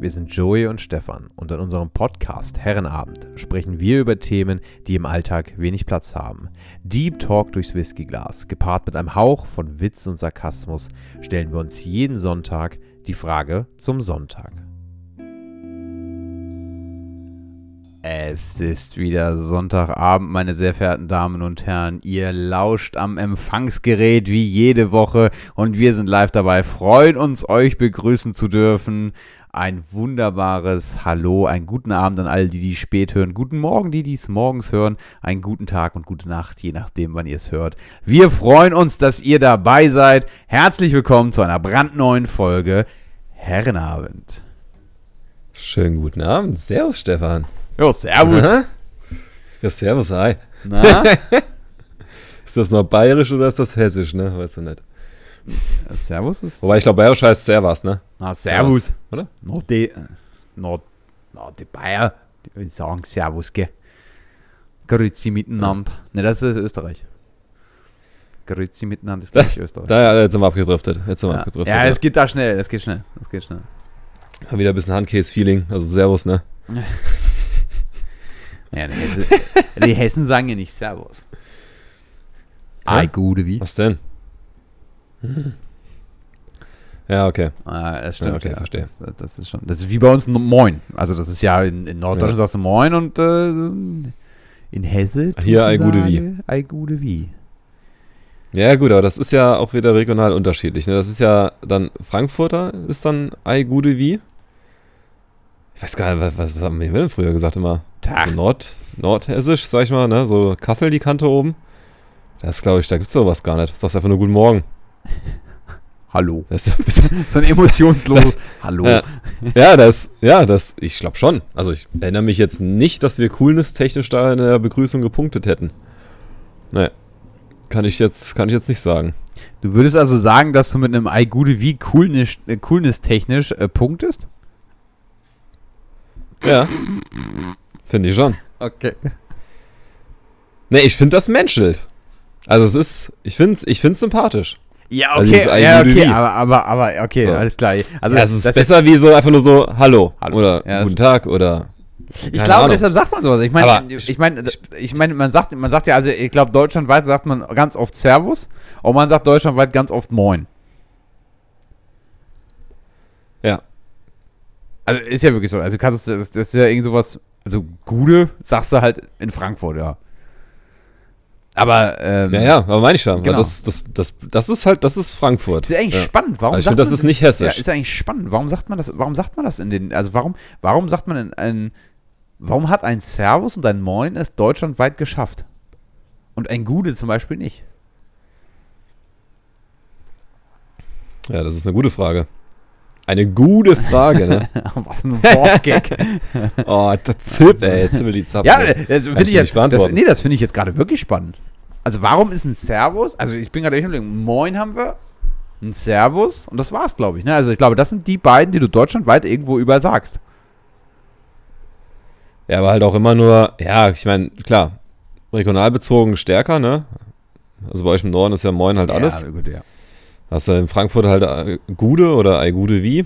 Wir sind Joey und Stefan und in unserem Podcast Herrenabend sprechen wir über Themen, die im Alltag wenig Platz haben. Deep Talk durchs Whiskyglas, gepaart mit einem Hauch von Witz und Sarkasmus, stellen wir uns jeden Sonntag die Frage zum Sonntag. Es ist wieder Sonntagabend, meine sehr verehrten Damen und Herren. Ihr lauscht am Empfangsgerät wie jede Woche und wir sind live dabei. Freuen uns, euch begrüßen zu dürfen. Ein wunderbares Hallo, einen guten Abend an alle, die die spät hören. Guten Morgen, die dies morgens hören. Einen guten Tag und gute Nacht, je nachdem, wann ihr es hört. Wir freuen uns, dass ihr dabei seid. Herzlich willkommen zu einer brandneuen Folge Herrenabend. Schönen guten Abend. Servus, Stefan. Jo, servus. Aha. Ja, servus, hi. Na? Ist das noch bayerisch oder ist das hessisch, ne? Weißt du nicht. Servus ist. Wobei ich glaube, bayerisch heißt Servus, ne? Na, servus. Oder? Noch die, noch, noch die Bayer, die sagen Servus, gell? Grüezi miteinander. Ne, das ist Österreich. Grüezi miteinander ist gleich Österreich. Da, ja, jetzt sind wir abgedriftet. Jetzt sind wir ja, abgedriftet. ja, es geht da schnell, es geht schnell, es geht schnell. Haben wieder ein bisschen Handcase-Feeling. Also Servus, ne? Ja, die, Hesse, die Hessen sagen ja nicht Servus. Ei, gute wie. Was denn? Hm. Ja, okay. Ah, das stimmt, Ja, okay, ja. verstehe. Das, das ist schon, das ist wie bei uns ein Moin. Also das ist ja in, in Norddeutschland Ja. sagst du Moin und äh, in Hesse Hier du ei gute wie. sagen, Ei gute wie. Ja, gut, aber das ist ja auch wieder regional unterschiedlich. Ne? Das ist ja dann Frankfurter ist dann Ei Gude wie. Ich weiß gar nicht, was, was, was haben wir denn früher gesagt immer? Tach. So Nord, Nordhessisch, sag ich mal, ne? So Kassel, die Kante oben. Das glaube ich, da gibt's sowas gar nicht. Du sagst einfach nur Guten Morgen. Hallo. Das ist So ein emotionsloses Hallo. Ja. ja, das, ja, das, ich glaube schon. Also ich erinnere mich jetzt nicht, dass wir coolness-technisch da in der Begrüßung gepunktet hätten. Nee. Kann ich jetzt, kann ich jetzt nicht sagen. Du würdest also sagen, dass du mit einem Ei gute wie coolness, äh, coolness technisch äh, punktest? Ja. Finde ich schon. Okay. Nee, ich finde das menschelt. Also es ist, ich finde es ich find's sympathisch. Ja, Also okay, Ei ja, okay, aber, aber, aber, okay, So. alles klar. Also, ja, es ist besser wie so einfach nur so Hallo, Hallo. oder Ja, Guten Tag oder Ich glaube, Ahnung. deshalb sagt man sowas. Ich meine, ich meine, ich meine, man sagt, man sagt ja, also ich glaube, deutschlandweit sagt man ganz oft Servus und man sagt deutschlandweit ganz oft Moin. ja. Also ist ja wirklich so. Also du kannst das, das ist ja irgend sowas, also Gude sagst du halt in Frankfurt, ja. Aber ähm, Ja, ja, aber meine ich schon. Genau. Das, das, das, das ist halt, das ist Frankfurt. Ist ja eigentlich ja. spannend. Warum Aber ich finde, das ist nicht hessisch. Ja, ist eigentlich spannend. Warum sagt man das? Warum sagt man das in den? Also warum, warum sagt man in ein? Warum hat ein Servus und ein Moin es deutschlandweit geschafft und ein Gude zum Beispiel nicht? Ja, das ist eine gute Frage. Eine gute Frage, ne? Was ein Wortgag. Oh, der Zipp, ey. Zippel die Zapp. ja, ey. das Kann finde ich jetzt. Das, nee, das finde ich jetzt gerade wirklich spannend. Also warum ist ein Servus? Also ich bin gerade echt überlegen, Moin haben wir, ein Servus und das war's, glaube ich. Ne? Also ich glaube, das sind die beiden, die du deutschlandweit irgendwo über sagst. Ja, aber halt auch immer nur, ja, ich meine, klar, regional bezogen stärker, ne? Also bei euch im Norden ist ja Moin halt alles. Ja, gut, ja. Hast du in Frankfurt halt äh, Gude oder Ei Gude wie.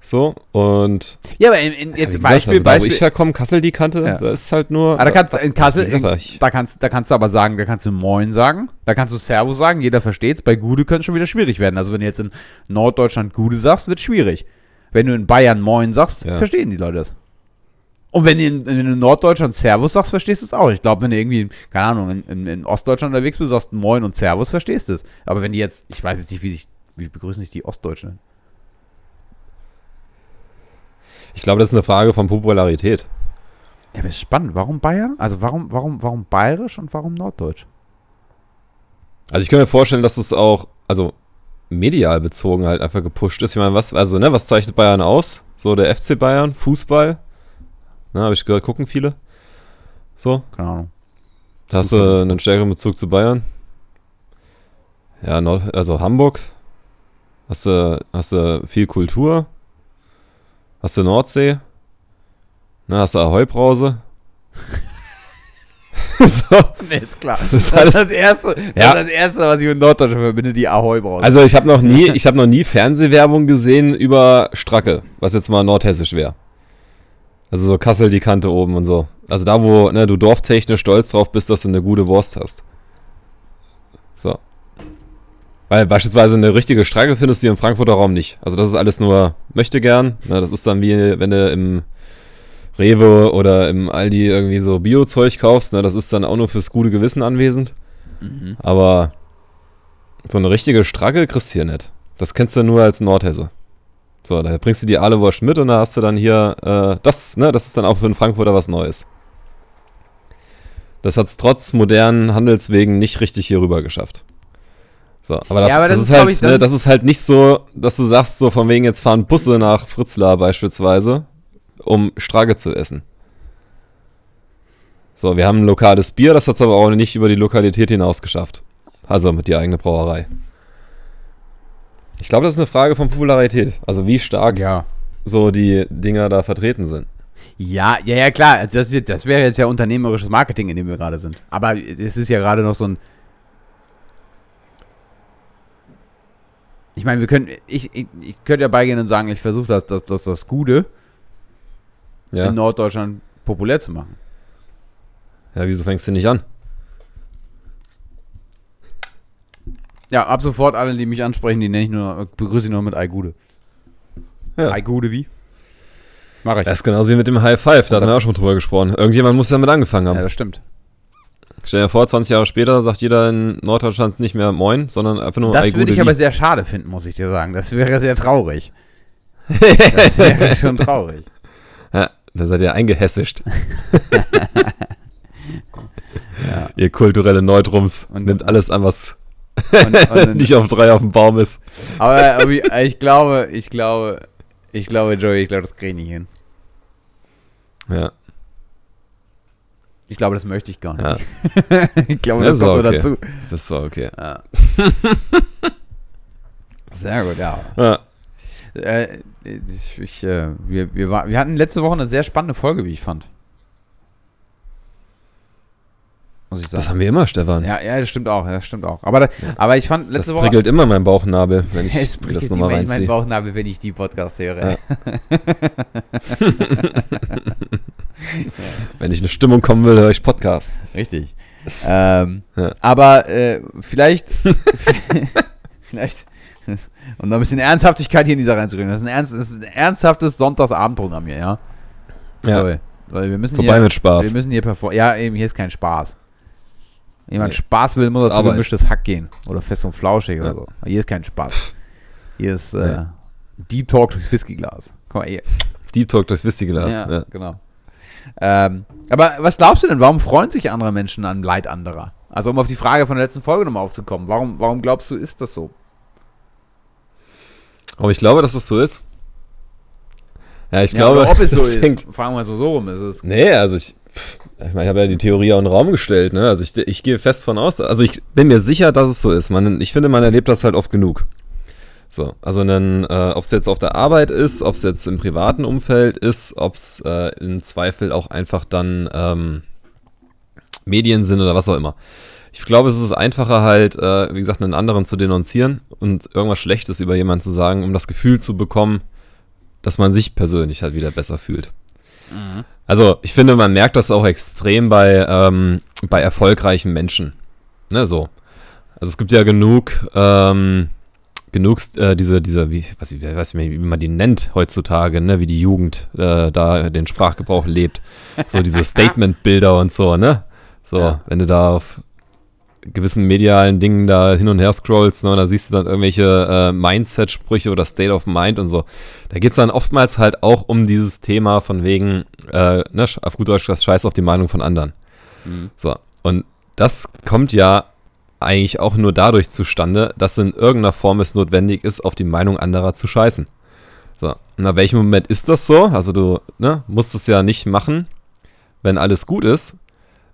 So, und Ja, aber in, in, ja, jetzt wie gesagt, Beispiel, also da, Beispiel. wo ich herkomme, Kassel die Kante, Ja. da ist halt nur. Ah, da kannst du in Kassel, ich- da kannst, da kannst du aber sagen, da kannst du Moin sagen, da kannst du Servus sagen, jeder versteht's. Bei Gude könnte es schon wieder schwierig werden. Also wenn du jetzt in Norddeutschland Gude sagst, wird schwierig. Wenn du in Bayern Moin sagst, Ja. verstehen die Leute das. Und wenn du in, in Norddeutschland Servus sagst, verstehst du es auch. Ich glaube, wenn du irgendwie, keine Ahnung, in, in, in Ostdeutschland unterwegs bist, sagst Moin und Servus, verstehst du es. Aber wenn die jetzt, ich weiß jetzt nicht, wie sich, wie begrüßen sich die Ostdeutschen? Ich glaube, das ist eine Frage von Popularität. Ja, aber ist spannend. Warum Bayern? Also warum, warum, warum bayerisch und warum Norddeutsch? Also ich kann mir vorstellen, dass es auch, also medial bezogen halt einfach gepusht ist. Ich meine, was, also, ne, was zeichnet Bayern aus? So der FC Bayern, Fußball. Ne, habe ich gehört, gucken viele. So. Keine Ahnung. Hast du einen stärkeren Bezug zu Bayern. Ja, Nord also Hamburg. Hast du, hast du viel Kultur. Hast du Nordsee. Ne, hast du Ahoi-Brause. so. Nee, ist klar. Das, ist, das, das erste, das, ja. das erste, was ich mit Norddeutschland verbinde, die Ahoi-Brause. Also ich habe noch nie, ich habe noch nie Fernsehwerbung gesehen über Stracke, was jetzt mal nordhessisch wäre. Also so Kassel die Kante oben und so. Also da, wo ne, du dorftechnisch stolz drauf bist, dass du eine gute Wurst hast. So. Weil beispielsweise eine richtige Stracke findest du hier im Frankfurter Raum nicht. Also das ist alles nur möchte gern. Ne, das ist dann wie, wenn du im Rewe oder im Aldi irgendwie so Bio-Zeug kaufst. Ne, das ist dann auch nur fürs gute Gewissen anwesend. Mhm. Aber so eine richtige Stracke kriegst du hier nicht. Das kennst du nur als Nordhesse. So, da bringst du die Ahlewurst mit und da hast du dann hier, äh, das, ne, das ist dann auch für einen Frankfurter was Neues. Das hat es trotz modernen Handelswegen nicht richtig hier rüber geschafft. So, aber, das, ja, aber das, das, ist halt, ich, das, ne, das ist halt nicht so, dass du sagst, so von wegen jetzt fahren Busse nach Fritzlar beispielsweise, um Strage zu essen. So, wir haben ein lokales Bier, das hat es aber auch nicht über die Lokalität hinaus geschafft. Also mit die eigene Brauerei. Ich glaube, das ist eine Frage von Popularität. Also wie stark ja. so die Dinger da vertreten sind. Ja, ja, ja, klar. Also das, das wäre jetzt ja unternehmerisches Marketing, in dem wir gerade sind. Aber es ist ja gerade noch so ein. Ich meine, wir können, ich, ich, ich könnte ja beigehen und sagen, ich versuche das, das, das, das Gute ja. in Norddeutschland populär zu machen. Ja, wieso fängst du nicht an? Ja, ab sofort alle, die mich ansprechen, die nenne ich nur, begrüße ich nur mit Aigude. Ja. Aigude wie? Mach ich. Das ist genauso wie mit dem High Five, da hatten wir auch schon drüber gesprochen. Irgendjemand muss damit angefangen haben. Ja, das stimmt. Stell dir vor, 20 Jahre später sagt jeder in Norddeutschland nicht mehr Moin, sondern einfach nur Das würde ich wie. aber sehr schade finden, muss ich dir sagen. Das wäre sehr traurig. das wäre schon traurig. Ja, da seid ihr eingehässischt. ja. Ihr kulturelle Neutrums und, nimmt alles an, was und, und nicht auf drei auf dem Baum ist. Aber, aber ich glaube, ich glaube, ich glaube, Joey, ich glaube, das kriege ich nicht hin. Ja. Ich glaube, das möchte ich gar nicht. Ja. ich glaube, das, das kommt okay. dazu. Das ist so okay. Ja. Sehr gut, ja. ja. Äh, ich, ich, äh, wir, wir, war, wir hatten letzte Woche eine sehr spannende Folge, wie ich fand. Muss ich sagen. Das haben wir immer, Stefan. Ja, ja, das stimmt auch, das stimmt auch. Aber, ja. aber ich fand letzte das Woche. Das prickelt immer mein Bauchnabel, wenn ich es das nochmal reinziehe. mein Bauchnabel, wenn ich die Podcast höre. Ja. wenn ich eine Stimmung kommen will, höre ich Podcast. Richtig. Ähm, ja. Aber äh, vielleicht, vielleicht, um noch ein bisschen Ernsthaftigkeit hier in dieser reinzubringen. Das ist ein, ernst, das ist ein ernsthaftes Sonntagsabendprogramm hier, ja? Ja. Sorry. Weil wir müssen Vorbei hier, mit Spaß. Wir müssen hier performen. Ja, eben, hier ist kein Spaß. Jemand nee. Spaß will, muss er zu gemischtes Hack gehen. Oder fest und flauschig ja. oder so. Hier ist kein Spaß. Hier ist äh, Deep Talk durchs Whiskyglas. Komm mal hier. Deep Talk durchs Whiskyglas. Ja, ja. genau. Ähm, aber was glaubst du denn, warum freuen sich andere Menschen an Leid anderer? Also um auf die Frage von der letzten Folge nochmal aufzukommen. Warum, warum glaubst du, ist das so? Aber ich glaube, dass das so ist. Ja, ich ja, glaube. ob es so ist. Fragen wir mal so, so rum ist es. Nee, also ich, ich, meine, ich habe ja die Theorie auch in den Raum gestellt, ne? Also ich, ich gehe fest von aus, also ich bin mir sicher, dass es so ist. Man, ich finde, man erlebt das halt oft genug. So, also dann, äh, ob es jetzt auf der Arbeit ist, ob es jetzt im privaten Umfeld ist, ob es äh, im Zweifel auch einfach dann ähm, Medien sind oder was auch immer. Ich glaube, es ist einfacher halt, äh, wie gesagt, einen anderen zu denunzieren und irgendwas Schlechtes über jemanden zu sagen, um das Gefühl zu bekommen, dass man sich persönlich halt wieder besser fühlt. Mhm. Also ich finde, man merkt das auch extrem bei, ähm, bei erfolgreichen Menschen. Ne, so. Also es gibt ja genug, ähm, genug äh, diese, diese, wie, was, ich weiß nicht wie man die nennt heutzutage, ne, wie die Jugend äh, da den Sprachgebrauch lebt. So diese Statement-Bilder und so, ne? So, ja. wenn du da auf gewissen medialen Dingen da hin und her scrollst, ne, und da siehst du dann irgendwelche äh, Mindset-Sprüche oder State of Mind und so. Da geht es dann oftmals halt auch um dieses Thema von wegen, äh, ne, auf gut Deutsch, das Scheiß auf die Meinung von anderen. Mhm. So, und das kommt ja eigentlich auch nur dadurch zustande, dass in irgendeiner Form es notwendig ist, auf die Meinung anderer zu scheißen. So, ab welchem Moment ist das so? Also du ne, musst es ja nicht machen, wenn alles gut ist,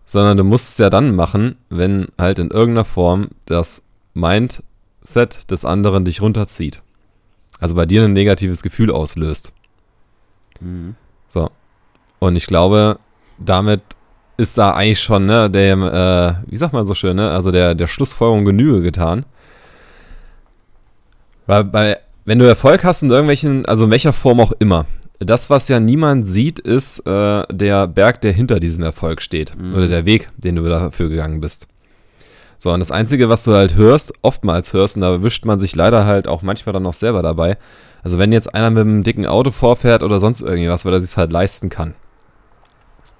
sondern du musst es ja dann machen, wenn halt in irgendeiner Form das Mindset des anderen dich runterzieht. Also bei dir ein negatives Gefühl auslöst. Mhm. So. Und ich glaube, damit ist da eigentlich schon, ne, dem, äh, wie sagt man so schön, ne, also der, der Schlussfolgerung Genüge getan. Weil bei, wenn du Erfolg hast in irgendwelchen, also in welcher Form auch immer, das, was ja niemand sieht, ist äh, der Berg, der hinter diesem Erfolg steht. Mhm. Oder der Weg, den du dafür gegangen bist. So, und das Einzige, was du halt hörst, oftmals hörst, und da erwischt man sich leider halt auch manchmal dann noch selber dabei. Also wenn jetzt einer mit einem dicken Auto vorfährt oder sonst irgendwas, weil er sich halt leisten kann.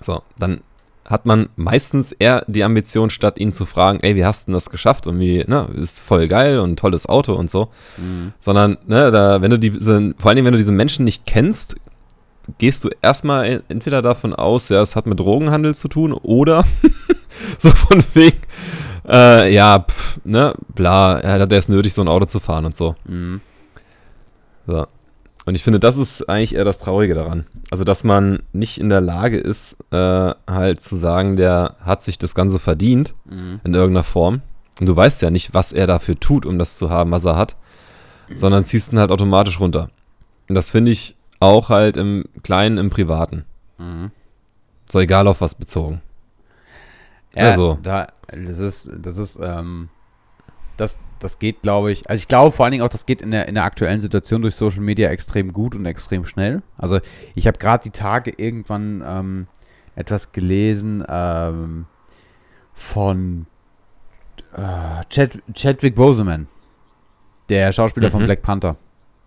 So, dann hat man meistens eher die Ambition, statt ihn zu fragen, ey, wie hast du denn das geschafft und wie, ne, ist voll geil und tolles Auto und so. Mhm. Sondern, ne, da, wenn du diese, vor allen Dingen, wenn du diesen Menschen nicht kennst, gehst du erstmal entweder davon aus, ja, es hat mit Drogenhandel zu tun oder so von wegen, äh, ja, pff, ne, bla, er hat es nötig, so ein Auto zu fahren und so. Mhm. So. Und ich finde, das ist eigentlich eher das Traurige daran. Also, dass man nicht in der Lage ist, äh, halt zu sagen, der hat sich das Ganze verdient Mhm. in irgendeiner Form. Und du weißt ja nicht, was er dafür tut, um das zu haben, was er hat, sondern ziehst ihn halt automatisch runter. Und das finde ich auch halt im Kleinen, im Privaten. Mhm. So egal auf was bezogen. Ja, Also. da, das ist, das ist, ähm, das, das geht, glaube ich, also ich glaube vor allen Dingen auch, das geht in der, in der aktuellen Situation durch Social Media extrem gut und extrem schnell. Also ich habe gerade die Tage irgendwann ähm, etwas gelesen ähm, von äh, Chad, Chadwick Boseman, der Schauspieler von Mhm. Black Panther,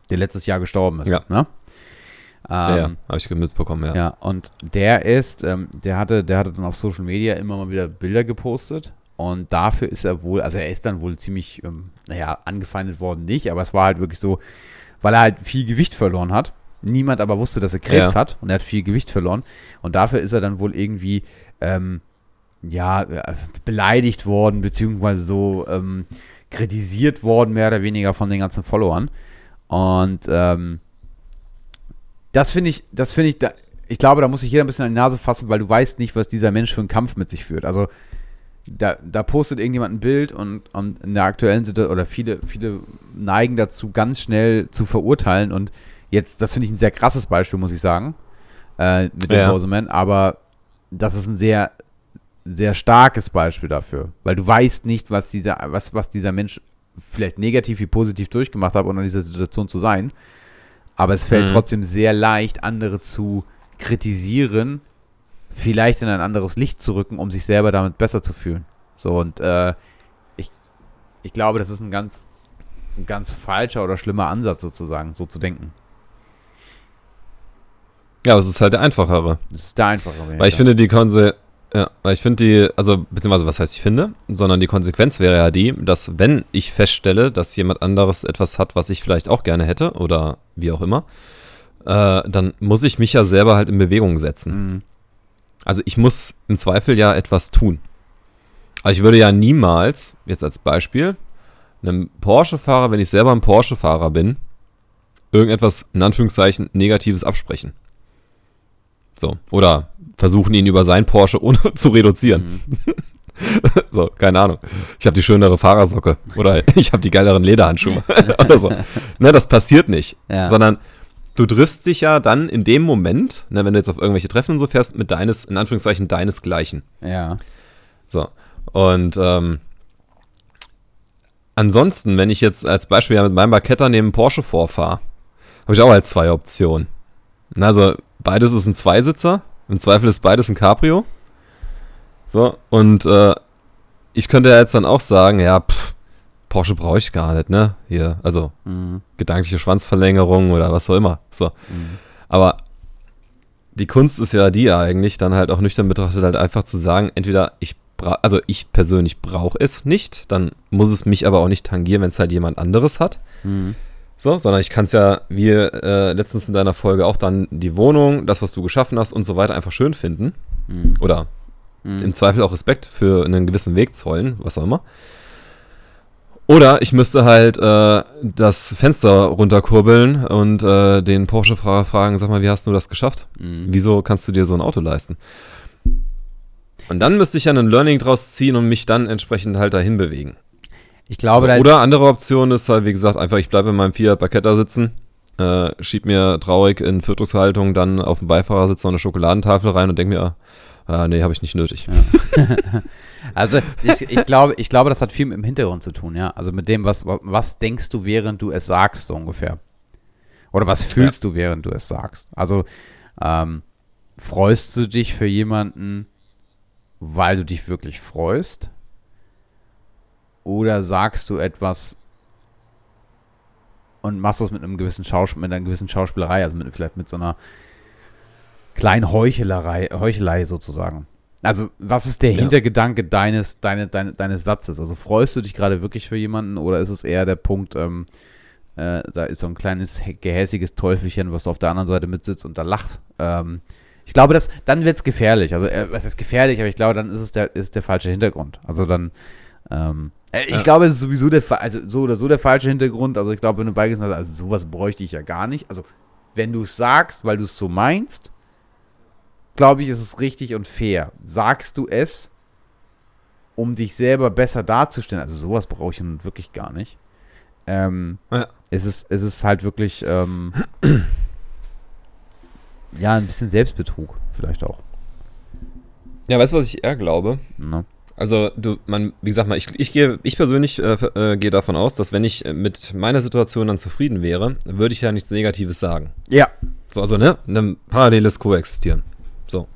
der letztes Jahr gestorben ist. Ja. Ne? Ja, ja Ähm, habe ich mitbekommen, ja. ja, und der ist, ähm, der hatte, der hatte dann auf Social Media immer mal wieder Bilder gepostet. Und dafür ist er wohl, also er ist dann wohl ziemlich, ähm, naja, angefeindet worden nicht, aber es war halt wirklich so, weil er halt viel Gewicht verloren hat. Niemand aber wusste, dass er Krebs Ja. hat und er hat viel Gewicht verloren. Und dafür ist er dann wohl irgendwie, ähm, ja, äh, beleidigt worden, beziehungsweise so ähm, kritisiert worden, mehr oder weniger von den ganzen Followern. Und ähm, das finde ich, das finde ich, da, ich glaube, da muss sich jeder ein bisschen an die Nase fassen, weil du weißt nicht, was dieser Mensch für einen Kampf mit sich führt. Also da, da postet irgendjemand ein Bild und, und in der aktuellen Situation, oder viele, viele neigen dazu, ganz schnell zu verurteilen. Und jetzt, das finde ich ein sehr krasses Beispiel, muss ich sagen, äh, mit dem Ja. Boseman, aber das ist ein sehr, sehr starkes Beispiel dafür, weil du weißt nicht, was dieser, was, was dieser Mensch vielleicht negativ wie positiv durchgemacht hat, um in dieser Situation zu sein. Aber es fällt Mhm. trotzdem sehr leicht, andere zu kritisieren, vielleicht in ein anderes Licht zu rücken, um sich selber damit besser zu fühlen. So, und äh, ich, ich glaube, das ist ein ganz, ein ganz falscher oder schlimmer Ansatz sozusagen, so zu denken. Ja, aber es ist halt der einfachere. Das ist der einfache Weg. Weil ich finde, die Konse ja, weil ich finde die, also, beziehungsweise, was heißt ich finde, sondern die Konsequenz wäre ja die, dass wenn ich feststelle, dass jemand anderes etwas hat, was ich vielleicht auch gerne hätte oder wie auch immer, äh, dann muss ich mich ja selber halt in Bewegung setzen. Mhm. Also ich muss im Zweifel ja etwas tun. Also ich würde ja niemals, jetzt als Beispiel, einem Porsche-Fahrer, wenn ich selber ein Porsche-Fahrer bin, irgendetwas in Anführungszeichen Negatives absprechen. So. Oder versuchen ihn über sein Porsche ohne zu reduzieren. Mhm. So, keine Ahnung. Ich habe die schönere Fahrersocke. Oder ich habe die geileren Lederhandschuhe. oder so. Ne, das passiert nicht. Ja. Sondern du triffst dich ja dann in dem Moment, ne, wenn du jetzt auf irgendwelche Treffen und so fährst, mit deines, in Anführungszeichen, deinesgleichen. ja. So. Und ähm, ansonsten, wenn ich jetzt als Beispiel ja mit meinem Barketta neben Porsche vorfahre, habe ich auch halt zwei Optionen. Na, Also beides ist ein Zweisitzer. Im Zweifel ist beides ein Cabrio. So, und äh, ich könnte ja jetzt dann auch sagen, ja, pff, Porsche brauche ich gar nicht, ne? Hier, also Mhm. gedankliche Schwanzverlängerung oder was auch immer. So. Mhm. Aber die Kunst ist ja die eigentlich, dann halt auch nüchtern betrachtet, halt einfach zu sagen, entweder ich also ich persönlich brauche es nicht, dann muss es mich aber auch nicht tangieren, wenn es halt jemand anderes hat. Mhm. So, sondern ich kann es ja, wie äh, letztens in deiner Folge auch dann die Wohnung, das, was du geschaffen hast und so weiter einfach schön finden. Mhm. Oder Mhm. im Zweifel auch Respekt für einen gewissen Weg zollen, was auch immer. Oder ich müsste halt äh, das Fenster runterkurbeln und äh, den Porsche-Fahrer fragen, sag mal, wie hast du das geschafft? Mhm. Wieso kannst du dir so ein Auto leisten? Und dann müsste ich ja ein Learning draus ziehen und mich dann entsprechend halt dahin bewegen. Ich glaube, da Also, ist oder andere Option ist halt, wie gesagt, einfach, ich bleibe in meinem Fiat Barketta sitzen äh, schieb mir traurig in Fötushaltung dann auf dem Beifahrersitz noch eine Schokoladentafel rein und denke mir, ah, nee, habe ich nicht nötig. Ja. also ich, ich, glaube, ich glaube, das hat viel mit dem Hintergrund zu tun, ja. Also mit dem, was, was denkst du, während du es sagst, so ungefähr. Oder was fühlst ja. du, während du es sagst? Also ähm, freust du dich für jemanden, weil du dich wirklich freust? Oder sagst du etwas und machst das mit einem gewissen Schauspiel, mit einer gewissen Schauspielerei, also mit, vielleicht mit so einer kleinen Heuchelerei, Heuchelei sozusagen. Also, was ist der ja. Hintergedanke deines, deine, deine, deines Satzes? Also, freust du dich gerade wirklich für jemanden oder ist es eher der Punkt, ähm, äh, da ist so ein kleines gehässiges Teufelchen, was auf der anderen Seite mitsitzt und da lacht? Ähm, ich glaube, dass, dann wird es gefährlich. Also, äh, was ist gefährlich, aber ich glaube, dann ist es der, ist der falsche Hintergrund. Also, dann, ähm, äh, ich ja. glaube, es ist sowieso der, also so oder so der falsche Hintergrund. Also, ich glaube, wenn du beigehst, also sowas bräuchte ich ja gar nicht. Also, wenn du es sagst, weil du es so meinst, glaube ich, ist es richtig und fair. Sagst du es, um dich selber besser darzustellen? Also sowas brauche ich nun wirklich gar nicht. Ähm, ja. es, ist, es ist halt wirklich ähm, ja, ein bisschen Selbstbetrug vielleicht auch. Ja, weißt du, was ich eher glaube? Na. Also, du, man, wie gesagt mal, ich, ich gehe, ich persönlich äh, äh, gehe davon aus, dass wenn ich mit meiner Situation dann zufrieden wäre, würde ich ja nichts Negatives sagen. Ja. So, also, ne, ein paralleles Koexistieren. So.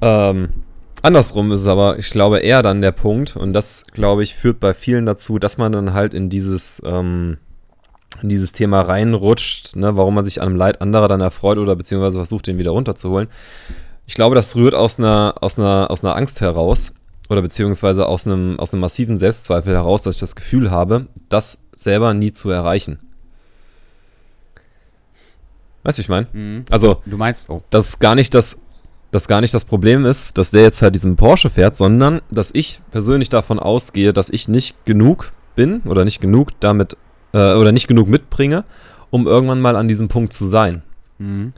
Ähm, andersrum ist es aber, ich glaube, eher dann der Punkt, und das, glaube ich, führt bei vielen dazu, dass man dann halt in dieses, ähm, in dieses Thema reinrutscht, ne, warum man sich an dem Leid anderer dann erfreut oder beziehungsweise versucht, den wieder runterzuholen. Ich glaube, das rührt aus einer, aus einer, aus einer Angst heraus oder beziehungsweise aus einem, aus einem massiven Selbstzweifel heraus, dass ich das Gefühl habe, das selber nie zu erreichen. Weißt du, wie ich meine? Mhm. Also, du meinst, oh. dass gar nicht das, dass gar nicht das Problem ist, dass der jetzt halt diesen Porsche fährt, sondern dass ich persönlich davon ausgehe, dass ich nicht genug bin oder nicht genug damit äh, oder nicht genug mitbringe, um irgendwann mal an diesem Punkt zu sein. Mhm.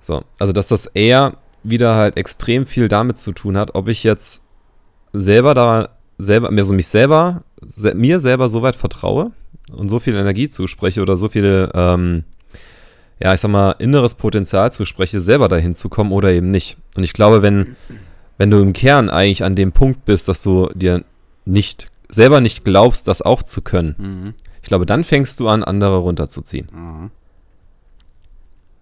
So, also dass das eher wieder halt extrem viel damit zu tun hat, ob ich jetzt selber da selber mir so mich selber se mir selber so weit vertraue und so viel Energie zuspreche oder so viele ähm, ja, ich sag mal, inneres Potenzial zuspreche, selber dahin zu kommen oder eben nicht. Und ich glaube, wenn, wenn du im Kern eigentlich an dem Punkt bist, dass du dir nicht, selber nicht glaubst, das auch zu können, mhm. ich glaube, dann fängst du an, andere runterzuziehen. Mhm.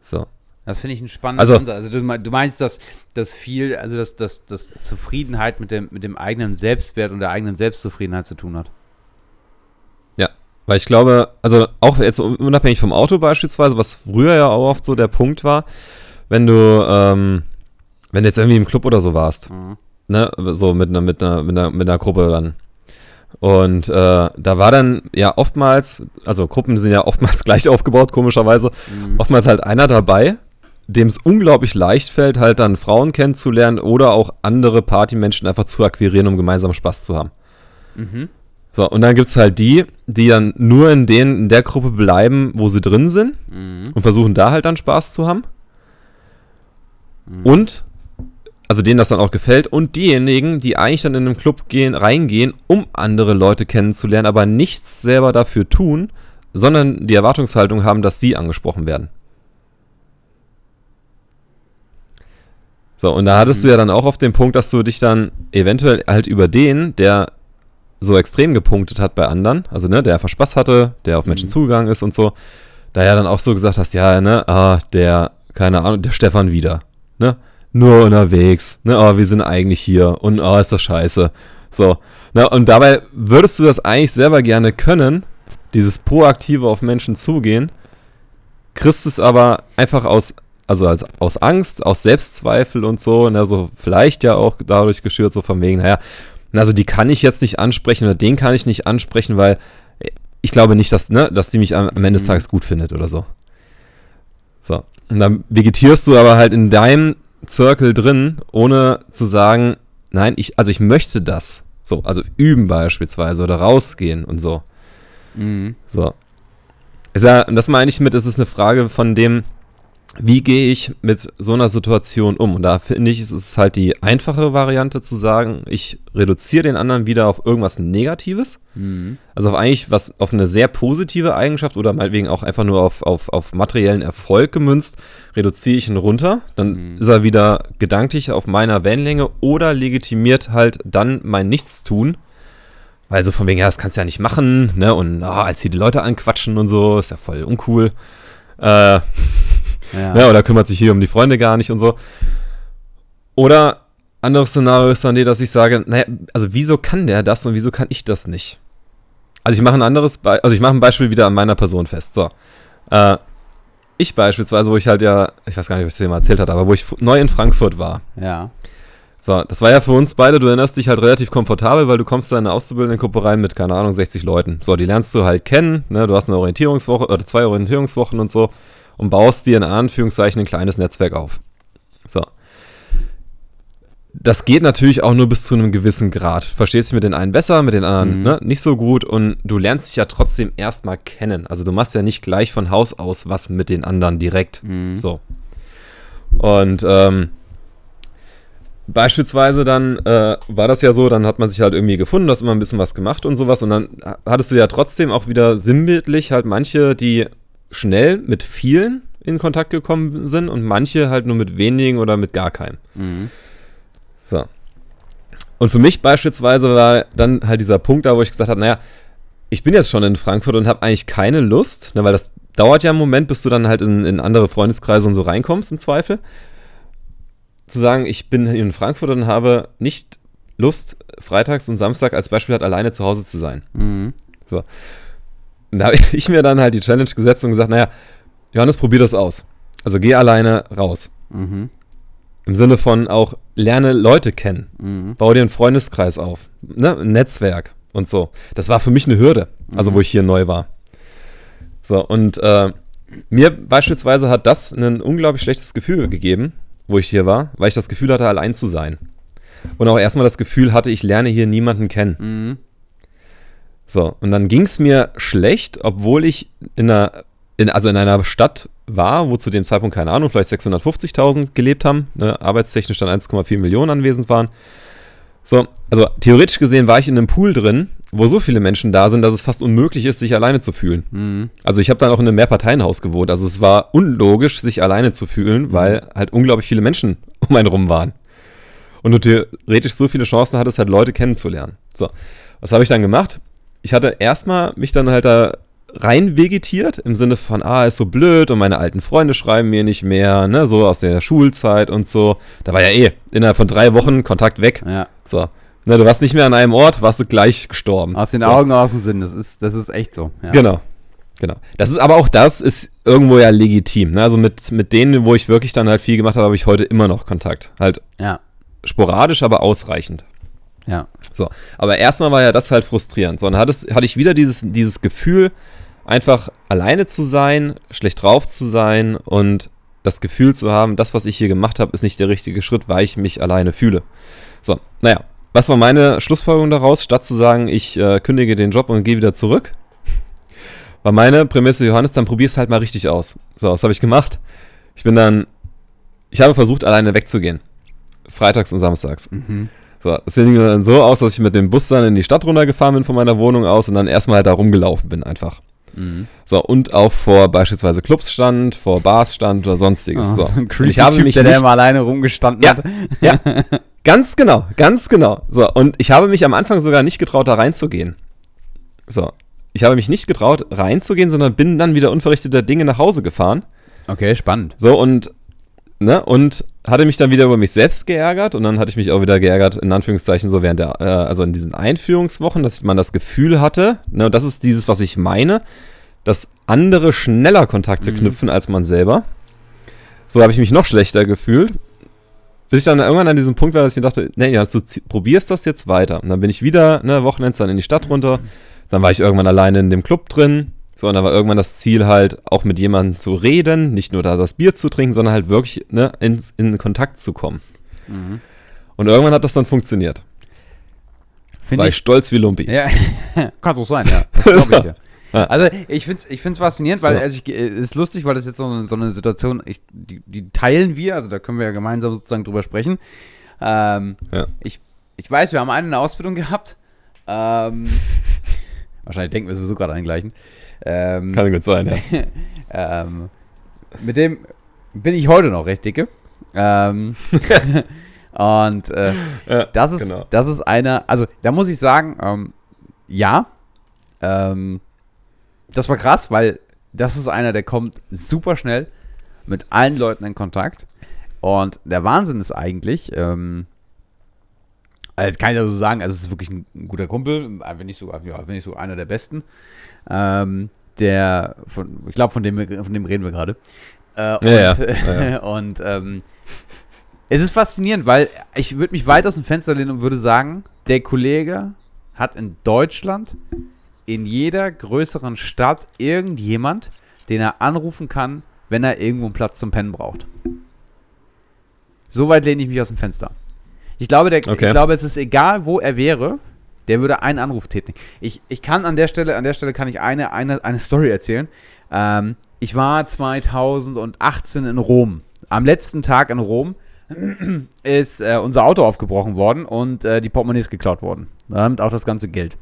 So. Das finde ich ein spannendes also, Also du, du, meinst, dass, dass viel, also dass, dass, dass Zufriedenheit mit dem, mit dem eigenen Selbstwert und der eigenen Selbstzufriedenheit zu tun hat. Weil ich glaube, also auch jetzt unabhängig vom Auto beispielsweise, was früher ja auch oft so der Punkt war, wenn du, ähm, wenn du jetzt irgendwie im Club oder so warst, mhm. ne, so mit einer, mit einer, mit einer, mit einer Gruppe dann. Und äh, da war dann ja oftmals, also Gruppen sind ja oftmals gleich aufgebaut, komischerweise, mhm. oftmals halt einer dabei, dem es unglaublich leicht fällt, halt dann Frauen kennenzulernen oder auch andere Partymenschen einfach zu akquirieren, um gemeinsam Spaß zu haben. Mhm. So, und dann gibt es halt die, die dann nur in, den, in der Gruppe bleiben, wo sie drin sind mhm. und versuchen da halt dann Spaß zu haben. Mhm. Und, also denen das dann auch gefällt, und diejenigen, die eigentlich dann in einen Club gehen, reingehen, um andere Leute kennenzulernen, aber nichts selber dafür tun, sondern die Erwartungshaltung haben, dass sie angesprochen werden. So, und da hattest mhm. du ja dann auch auf den Punkt, dass du dich dann eventuell halt über den, der so extrem gepunktet hat bei anderen, also ne, der einfach Spaß hatte, der auf Menschen mhm. zugegangen ist und so, da ja dann auch so gesagt hast, ja, ne, ah, der, keine Ahnung, der Stefan wieder, ne, nur unterwegs, ne, oh, wir sind eigentlich hier und oh, ist das scheiße. So, ne, und dabei würdest du das eigentlich selber gerne können, dieses proaktive auf Menschen zugehen, kriegst es aber einfach aus, also als, aus Angst, aus Selbstzweifel und so, ne, so vielleicht ja auch dadurch geschürt, so von wegen, naja, also die kann ich jetzt nicht ansprechen oder den kann ich nicht ansprechen, weil ich glaube nicht, dass, ne, dass die mich am, am Ende des mhm. Tages gut findet oder so. So. Und dann vegetierst du aber halt in deinem Circle drin, ohne zu sagen, nein, ich, also ich möchte das. So, also üben beispielsweise oder rausgehen und so. Mhm. So. Ist ja, und das meine ich mit, es ist eine Frage von dem, wie gehe ich mit so einer Situation um? Und da finde ich, ist es halt die einfache Variante zu sagen, ich reduziere den anderen wieder auf irgendwas Negatives. Mhm. Also auf eigentlich was, auf eine sehr positive Eigenschaft oder meinetwegen auch einfach nur auf, auf, auf materiellen Erfolg gemünzt, reduziere ich ihn runter. Dann Mhm. ist er wieder gedanklich auf meiner Wellenlänge oder legitimiert halt dann mein Nichtstun. Weil so von wegen, ja, das kannst du ja nicht machen, ne? Und ah, als die Leute anquatschen und so, ist ja voll uncool. Äh, Ja. ja, oder kümmert sich hier um die Freunde gar nicht und so. Oder anderes Szenario ist dann die, dass ich sage, naja, also wieso kann der das und wieso kann ich das nicht? Also ich mache ein anderes, Be also ich mache ein Beispiel wieder an meiner Person fest. So. Äh, ich beispielsweise, wo ich halt ja, ich weiß gar nicht, ob ich das dir mal erzählt hatte, aber wo ich neu in Frankfurt war. ja. So, das war ja für uns beide, du erinnerst dich halt relativ komfortabel, weil du kommst da in eine Auszubildendengruppe rein mit, keine Ahnung, 60 Leuten. So, die lernst du halt kennen, ne? du hast eine Orientierungswoche oder zwei Orientierungswochen und so und baust dir in Anführungszeichen ein kleines Netzwerk auf. So. Das geht natürlich auch nur bis zu einem gewissen Grad. Verstehst dich mit den einen besser, mit den anderen Mhm. ne, nicht so gut und du lernst dich ja trotzdem erstmal kennen. Also du machst ja nicht gleich von Haus aus was mit den anderen direkt. Mhm. So. Und ähm, beispielsweise dann äh, war das ja so, dann hat man sich halt irgendwie gefunden, du hast immer ein bisschen was gemacht und sowas. Und dann ha- hattest du ja trotzdem auch wieder sinnbildlich halt manche, die schnell mit vielen in Kontakt gekommen sind und manche halt nur mit wenigen oder mit gar keinem. Mhm. So. Und für mich beispielsweise war dann halt dieser Punkt da, wo ich gesagt habe, naja, ich bin jetzt schon in Frankfurt und habe eigentlich keine Lust, ne, weil das dauert ja einen Moment, bis du dann halt in, in andere Freundeskreise und so reinkommst im Zweifel. Zu sagen, ich bin in Frankfurt und habe nicht Lust, freitags und Samstag als Beispiel halt alleine zu Hause zu sein. Mhm. Und da habe ich mir dann halt die Challenge gesetzt und gesagt, naja, Johannes, probier das aus. Also geh alleine raus. Mhm. Im Sinne von auch lerne Leute kennen. Mhm. Bau dir einen Freundeskreis auf, ne? ein Netzwerk und so. Das war für mich eine Hürde, also Mhm. wo ich hier neu war. So, und äh, mir beispielsweise hat das ein unglaublich schlechtes Gefühl gegeben, wo ich hier war, weil ich das Gefühl hatte, allein zu sein. Und auch erstmal das Gefühl hatte, ich lerne hier niemanden kennen. Mhm. So, und dann ging es mir schlecht, obwohl ich in einer, in, also in einer Stadt war, wo zu dem Zeitpunkt, keine Ahnung, vielleicht 650.000 gelebt haben, ne, arbeitstechnisch dann 1,4 Millionen anwesend waren. So, also theoretisch gesehen war ich in einem Pool drin, wo so viele Menschen da sind, dass es fast unmöglich ist, sich alleine zu fühlen. Mhm. Also ich habe dann auch in einem Mehrparteienhaus gewohnt. Also es war unlogisch, sich alleine zu fühlen, weil halt unglaublich viele Menschen um einen rum waren. Und du theoretisch so viele Chancen hattest, halt Leute kennenzulernen. So, was habe ich dann gemacht? Ich hatte erstmal mich dann halt da rein vegetiert, im Sinne von, ah, ist so blöd und meine alten Freunde schreiben mir nicht mehr, ne, so aus der Schulzeit und so. Da war ja eh innerhalb von drei Wochen Kontakt weg. Ja. So, ne, du warst nicht mehr an einem Ort, warst du gleich gestorben. Aus den so. Augen, aus dem Sinn. Das ist, das ist echt so. Ja. Genau. Genau. Das ist aber auch das ist irgendwo ja legitim. Ne? Also mit, mit denen, wo ich wirklich dann halt viel gemacht habe, habe ich heute immer noch Kontakt. Halt Ja. sporadisch, aber ausreichend. Ja. So. Aber erstmal war ja das halt frustrierend. So, dann hatte, hatte ich wieder dieses, dieses Gefühl, einfach alleine zu sein, schlecht drauf zu sein und das Gefühl zu haben, das, was ich hier gemacht habe, ist nicht der richtige Schritt, weil ich mich alleine fühle. So, naja, was war meine Schlussfolgerung daraus? Statt zu sagen, ich äh, kündige den Job und gehe wieder zurück, war meine Prämisse, Johannes, dann probier's halt mal richtig aus. So, was habe ich gemacht? Ich bin dann, ich habe versucht, alleine wegzugehen. Freitags und samstags. Mhm. So, das sieht dann so aus, dass ich mit dem Bus dann in die Stadt runtergefahren bin von meiner Wohnung aus und dann erstmal halt da rumgelaufen bin einfach. Mhm. So, und auch vor beispielsweise Clubs stand, vor Bars stand oder sonstiges. Oh, so. so ein creepy ich habe Typ, mich der, der immer alleine rumgestanden Ja. hat. ja, ganz genau, ganz genau. So, und ich habe mich am Anfang sogar nicht getraut, da reinzugehen. So, ich habe mich nicht getraut, reinzugehen, sondern bin dann wieder unverrichteter Dinge nach Hause gefahren. Okay, spannend. So, und, ne, und hatte mich dann wieder über mich selbst geärgert und dann hatte ich mich auch wieder geärgert, in Anführungszeichen, so während der, äh, also in diesen Einführungswochen, dass man das Gefühl hatte, ne, und das ist dieses, was ich meine, dass andere schneller Kontakte Mhm. knüpfen als man selber. So habe ich mich noch schlechter gefühlt. Bis ich dann irgendwann an diesem Punkt war, dass ich mir dachte, nee, ja, du probierst das jetzt weiter. Und dann bin ich wieder, ne, Wochenends dann in die Stadt runter. Dann war ich irgendwann alleine in dem Club drin. So, und dann war irgendwann das Ziel halt, auch mit jemandem zu reden, nicht nur da das Bier zu trinken, sondern halt wirklich ne, in, in Kontakt zu kommen. Mhm. Und irgendwann hat das dann funktioniert. Finde war ich ich. stolz wie Lumpi. Ja, kann doch sein, ja. Das ich ja. Also ich finde es ich find's faszinierend, weil So. also ich, es ist lustig, weil das jetzt so eine, so eine Situation, ich, die, die teilen wir, also da können wir ja gemeinsam sozusagen drüber sprechen. Ähm, Ja. ich, ich weiß, wir haben einen in der Ausbildung gehabt. Ähm, wahrscheinlich denken wir sowieso gerade an den gleichen. Ähm, Kann gut sein, ja. ähm, mit dem bin ich heute noch recht dicke. Ähm, und äh, ja das ist, genau. das ist einer, also da muss ich sagen, ähm, ja, ähm, das war krass, weil das ist einer, der kommt super schnell mit allen Leuten in Kontakt. Und der Wahnsinn ist eigentlich, ähm, also kann ich ja so sagen, also es ist wirklich ein, ein guter Kumpel, wenn nicht sogar, ja, wenn nicht so einer der besten. Ähm, der, von, ich glaube, von dem, von dem reden wir gerade. Äh, und Ja, ja. Ja, und ähm, es ist faszinierend, weil ich würde mich weit aus dem Fenster lehnen und würde sagen, der Kollege hat in Deutschland in jeder größeren Stadt irgendjemand, den er anrufen kann, wenn er irgendwo einen Platz zum Pennen braucht. So weit lehne ich mich aus dem Fenster. Ich glaube, der, Okay. ich glaube, es ist egal, wo er wäre, der würde einen Anruf tätigen. Ich, ich kann an der Stelle, an der Stelle kann ich eine, eine, eine Story erzählen. Ähm, ich war 2018 in Rom. Am letzten Tag in Rom ist äh, unser Auto aufgebrochen worden und äh, die Portemonnaies geklaut worden. Damit auch das ganze Geld.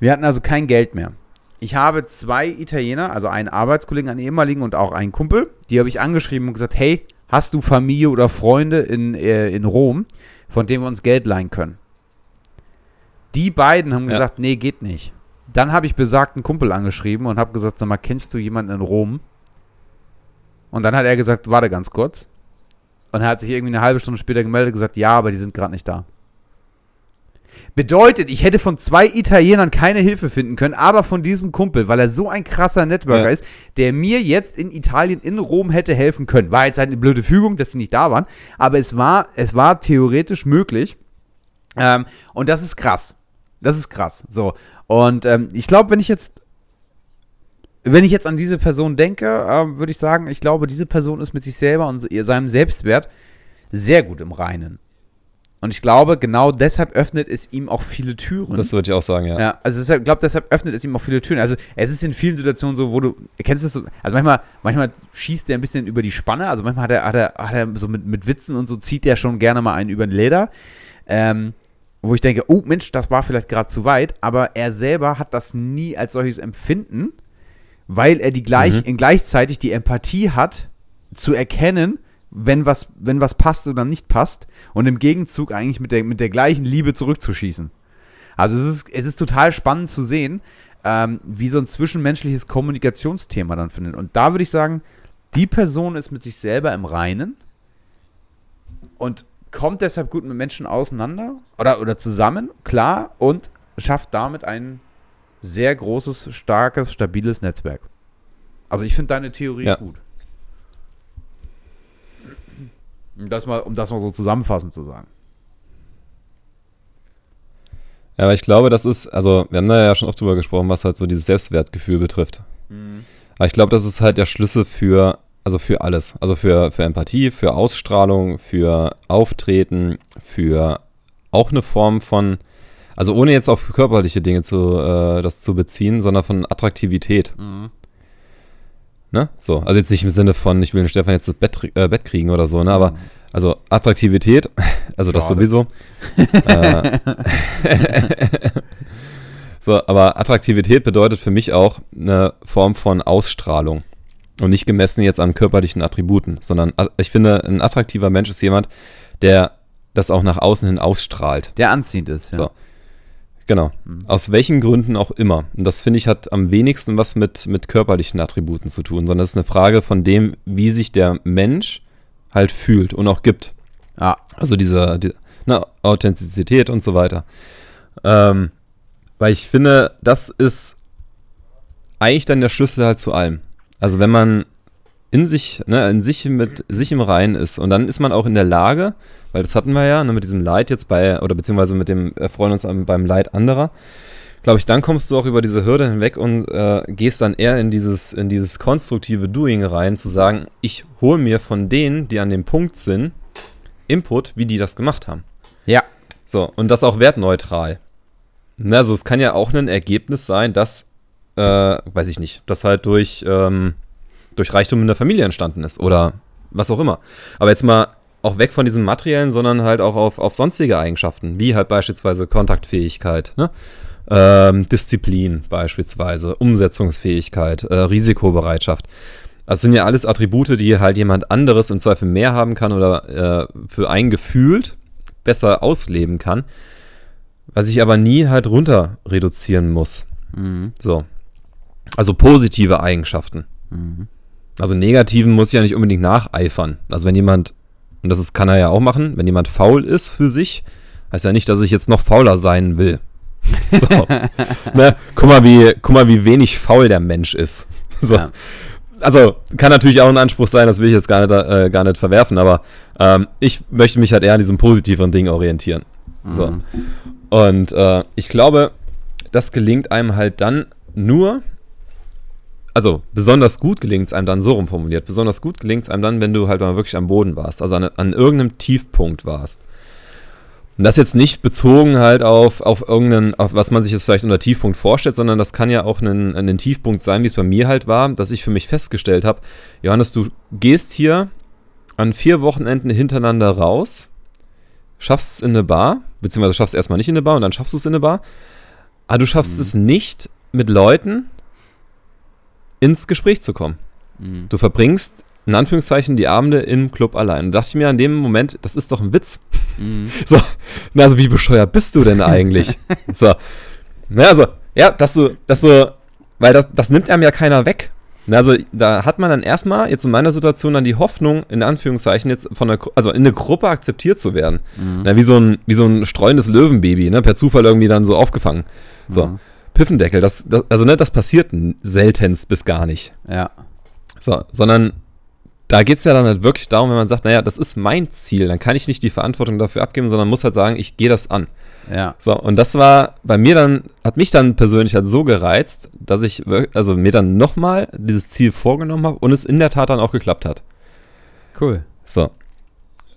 Wir hatten also kein Geld mehr. Ich habe zwei Italiener, also einen Arbeitskollegen, einen ehemaligen und auch einen Kumpel, die habe ich angeschrieben und gesagt, hey, hast du Familie oder Freunde in, äh, in Rom, von denen wir uns Geld leihen können? Die beiden haben Ja. gesagt, nee, geht nicht. Dann habe ich besagten Kumpel angeschrieben und habe gesagt, sag mal, kennst du jemanden in Rom? Und dann hat er gesagt, warte ganz kurz. Und er hat sich irgendwie eine halbe Stunde später gemeldet und gesagt, ja, aber die sind gerade nicht da. Bedeutet, ich hätte von zwei Italienern keine Hilfe finden können, aber von diesem Kumpel, weil er so ein krasser Networker Ja. ist, der mir jetzt in Italien, in Rom hätte helfen können. War jetzt halt eine blöde Fügung, dass sie nicht da waren, aber es war, es war theoretisch möglich. Ähm, und das ist krass. Das ist krass. So. Und ähm, ich glaube, wenn ich jetzt, wenn ich jetzt an diese Person denke, ähm, würde ich sagen, ich glaube, diese Person ist mit sich selber und se- seinem Selbstwert sehr gut im Reinen. Und ich glaube, genau deshalb öffnet es ihm auch viele Türen. Das würde ich auch sagen, ja. Ja, also deshalb, glaube deshalb öffnet es ihm auch viele Türen. Also es ist in vielen Situationen so, wo du, kennst du das so, also manchmal, manchmal schießt der ein bisschen über die Spanne, also manchmal hat er, hat er, hat er so mit, mit Witzen und so zieht der schon gerne mal einen über den Leder. Ähm, wo ich denke, oh Mensch, das war vielleicht gerade zu weit, aber er selber hat das nie als solches empfinden, weil er die gleich, Mhm. in gleichzeitig die Empathie hat, zu erkennen, wenn was, wenn was passt oder nicht passt und im Gegenzug eigentlich mit der, mit der gleichen Liebe zurückzuschießen. Also es ist, es ist total spannend zu sehen, ähm, wie so ein zwischenmenschliches Kommunikationsthema dann findet. Und da würde ich sagen, die Person ist mit sich selber im Reinen und kommt deshalb gut mit Menschen auseinander oder, oder zusammen, klar, und schafft damit ein sehr großes, starkes, stabiles Netzwerk. Also ich finde deine Theorie Ja. gut. Um das, mal, um das mal so zusammenfassend zu sagen. Ja, aber ich glaube, das ist, also wir haben da ja schon oft drüber gesprochen, was halt so dieses Selbstwertgefühl betrifft. Aber ich glaube, das ist halt der Schlüssel für, also für alles. Also für, für Empathie, für Ausstrahlung, für Auftreten, für auch eine Form von, also ohne jetzt auf körperliche Dinge zu, äh, das zu beziehen, sondern von Attraktivität. Ne? So, also jetzt nicht im Sinne von, ich will den Stefan jetzt das Bett, äh, Bett kriegen oder so, ne? Aber also Attraktivität, also das Schade. sowieso. äh, so, aber Attraktivität bedeutet für mich auch eine Form von Ausstrahlung. Und nicht gemessen jetzt an körperlichen Attributen, sondern ich finde, ein attraktiver Mensch ist jemand, der das auch nach außen hin ausstrahlt. Der anziehend ist, ja. So. Genau. Aus welchen Gründen auch immer. Und das finde ich hat am wenigsten was mit, mit körperlichen Attributen zu tun, sondern es ist eine Frage von dem, wie sich der Mensch halt fühlt und auch gibt. Ja, Also diese, die, ne, Authentizität und so weiter. Ähm, weil ich finde, das ist eigentlich dann der Schlüssel halt zu allem. Also wenn man in sich, ne, in sich mit sich im Reinen ist und dann ist man auch in der Lage, weil das hatten wir ja, ne, mit diesem Leid jetzt bei, oder beziehungsweise mit dem äh, freuen uns am, beim Leid anderer, glaube ich, dann kommst du auch über diese Hürde hinweg und äh, gehst dann eher in dieses, in dieses konstruktive Doing rein, zu sagen, ich hole mir von denen, die an dem Punkt sind, Input, wie die das gemacht haben. ja, So, und das auch wertneutral. Ne, Also es kann ja auch ein Ergebnis sein, dass äh, weiß ich nicht, das halt durch, ähm, durch Reichtum in der Familie entstanden ist oder was auch immer. Aber jetzt mal auch weg von diesem materiellen, sondern halt auch auf, auf sonstige Eigenschaften, wie halt beispielsweise Kontaktfähigkeit, ne? ähm, Disziplin beispielsweise, Umsetzungsfähigkeit, äh, Risikobereitschaft. Das sind ja alles Attribute, die halt jemand anderes im Zweifel mehr haben kann oder äh, für einen gefühlt besser ausleben kann, was ich aber nie halt runter reduzieren muss. Mhm. So. Also positive Eigenschaften. Mhm. Also negativen muss ich ja nicht unbedingt nacheifern. Also wenn jemand, und das ist, kann er ja auch machen, wenn jemand faul ist für sich, heißt ja nicht, dass ich jetzt noch fauler sein will. So. ne? guck, mal, wie, guck mal, wie wenig faul der Mensch ist. So. Ja. Also kann natürlich auch ein Anspruch sein, das will ich jetzt gar nicht, äh, gar nicht verwerfen, aber ähm, ich möchte mich halt eher an diesem positiveren Ding orientieren. Mhm. So. Und äh, ich glaube, das gelingt einem halt dann nur, also besonders gut gelingt es einem dann, so rumformuliert, besonders gut gelingt es einem dann, wenn du halt mal wirklich am Boden warst, also an, an irgendeinem Tiefpunkt warst. Und das jetzt nicht bezogen halt auf, auf irgendeinen, auf was man sich jetzt vielleicht unter Tiefpunkt vorstellt, sondern das kann ja auch ein, ein Tiefpunkt sein, wie es bei mir halt war, dass ich für mich festgestellt habe, Johannes, du gehst hier an vier Wochenenden hintereinander raus, schaffst es in eine Bar, beziehungsweise schaffst es erstmal nicht in eine Bar und dann schaffst du es in eine Bar, aber du schaffst mhm. es nicht mit Leuten ins Gespräch zu kommen. Mhm. Du verbringst in Anführungszeichen die Abende im Club allein. Und dachte ich mir an dem Moment, das ist doch ein Witz. Mhm. So, also wie bescheuert bist du denn eigentlich? so, na, also, ja, dass du, dass du, weil das, das nimmt einem ja keiner weg. Also da hat man dann erstmal, jetzt in meiner Situation, dann die Hoffnung, in Anführungszeichen, jetzt von der, also in eine Gruppe akzeptiert zu werden. Mhm. Na, wie, so ein, wie so ein streuendes Löwenbaby, ne? per Zufall irgendwie dann so aufgefangen. So, mhm. Piffendeckel, das, das, also ne, das passiert seltenst bis gar nicht. Ja. So, sondern da geht es ja dann halt wirklich darum, wenn man sagt, naja, das ist mein Ziel, dann kann ich nicht die Verantwortung dafür abgeben, sondern muss halt sagen, ich gehe das an. Ja. So, und das war bei mir dann, hat mich dann persönlich halt so gereizt, dass ich also mir dann nochmal dieses Ziel vorgenommen habe und es in der Tat dann auch geklappt hat. Cool. So.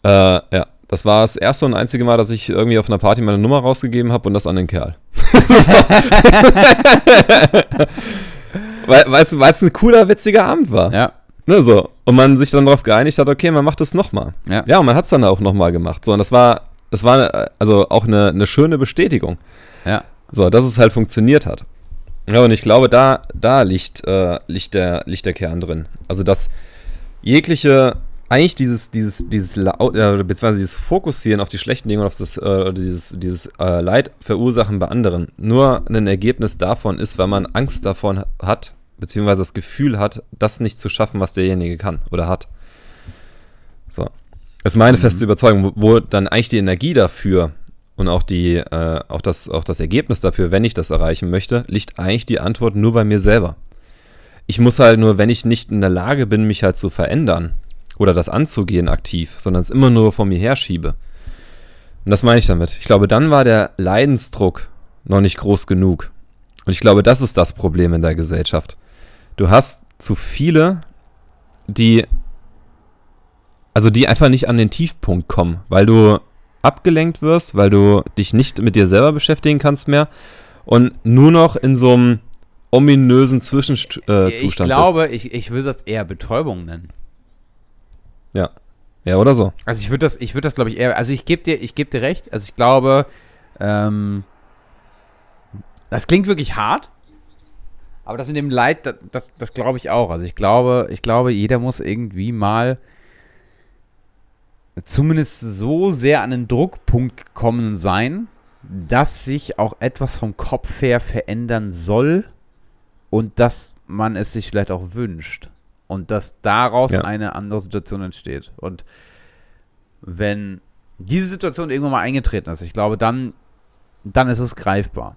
Äh, ja, das war das erste und einzige Mal, dass ich irgendwie auf einer Party meine Nummer rausgegeben habe und das an den Kerl. weil es ein cooler, witziger Abend war. Ja. Ne, so. Und man sich dann darauf geeinigt hat, okay, man macht es nochmal. Ja. ja, und man hat es dann auch nochmal gemacht. So, und das war, das war also auch eine, eine schöne Bestätigung. Ja. So, dass es halt funktioniert hat. Ja, und ich glaube, da, da liegt, äh, liegt, der, liegt der Kern drin. Also, dass jegliche, eigentlich dieses, dieses, dieses, äh, beziehungsweise dieses Fokussieren auf die schlechten Dinge und auf das, äh, dieses, dieses äh, Leid verursachen bei anderen nur ein Ergebnis davon ist, weil man Angst davon hat, beziehungsweise das Gefühl hat, das nicht zu schaffen, was derjenige kann oder hat. So. Das ist meine mhm. feste Überzeugung, wo, wo, dann eigentlich die Energie dafür und auch, die, äh, auch, das, auch das Ergebnis dafür, wenn ich das erreichen möchte, liegt eigentlich die Antwort nur bei mir selber. Ich muss halt nur, wenn ich nicht in der Lage bin, mich halt zu verändern oder das anzugehen aktiv, sondern es immer nur vor mir herschiebe. Und das meine ich damit. Ich glaube, dann war der Leidensdruck noch nicht groß genug. Und ich glaube, das ist das Problem in der Gesellschaft du hast zu viele, die, also die einfach nicht an den Tiefpunkt kommen, weil du abgelenkt wirst, weil du dich nicht mit dir selber beschäftigen kannst mehr und nur noch in so einem ominösen Zwischenzustand äh, Ich glaube, bist. ich, ich würde das eher Betäubung nennen. Ja. Ja, oder so. Also ich würde das, ich würde das, glaube ich, eher, also ich gebe dir, ich gebe dir recht, also ich glaube, ähm, das klingt wirklich hart, aber das mit dem Leid, das, das, das glaube ich auch. Also ich glaube, ich glaube, jeder muss irgendwie mal zumindest so sehr an den Druckpunkt gekommen sein, dass sich auch etwas vom Kopf her verändern soll und dass man es sich vielleicht auch wünscht und dass daraus ja. eine andere Situation entsteht. Und wenn diese Situation irgendwann mal eingetreten ist, ich glaube, dann, dann ist es greifbar.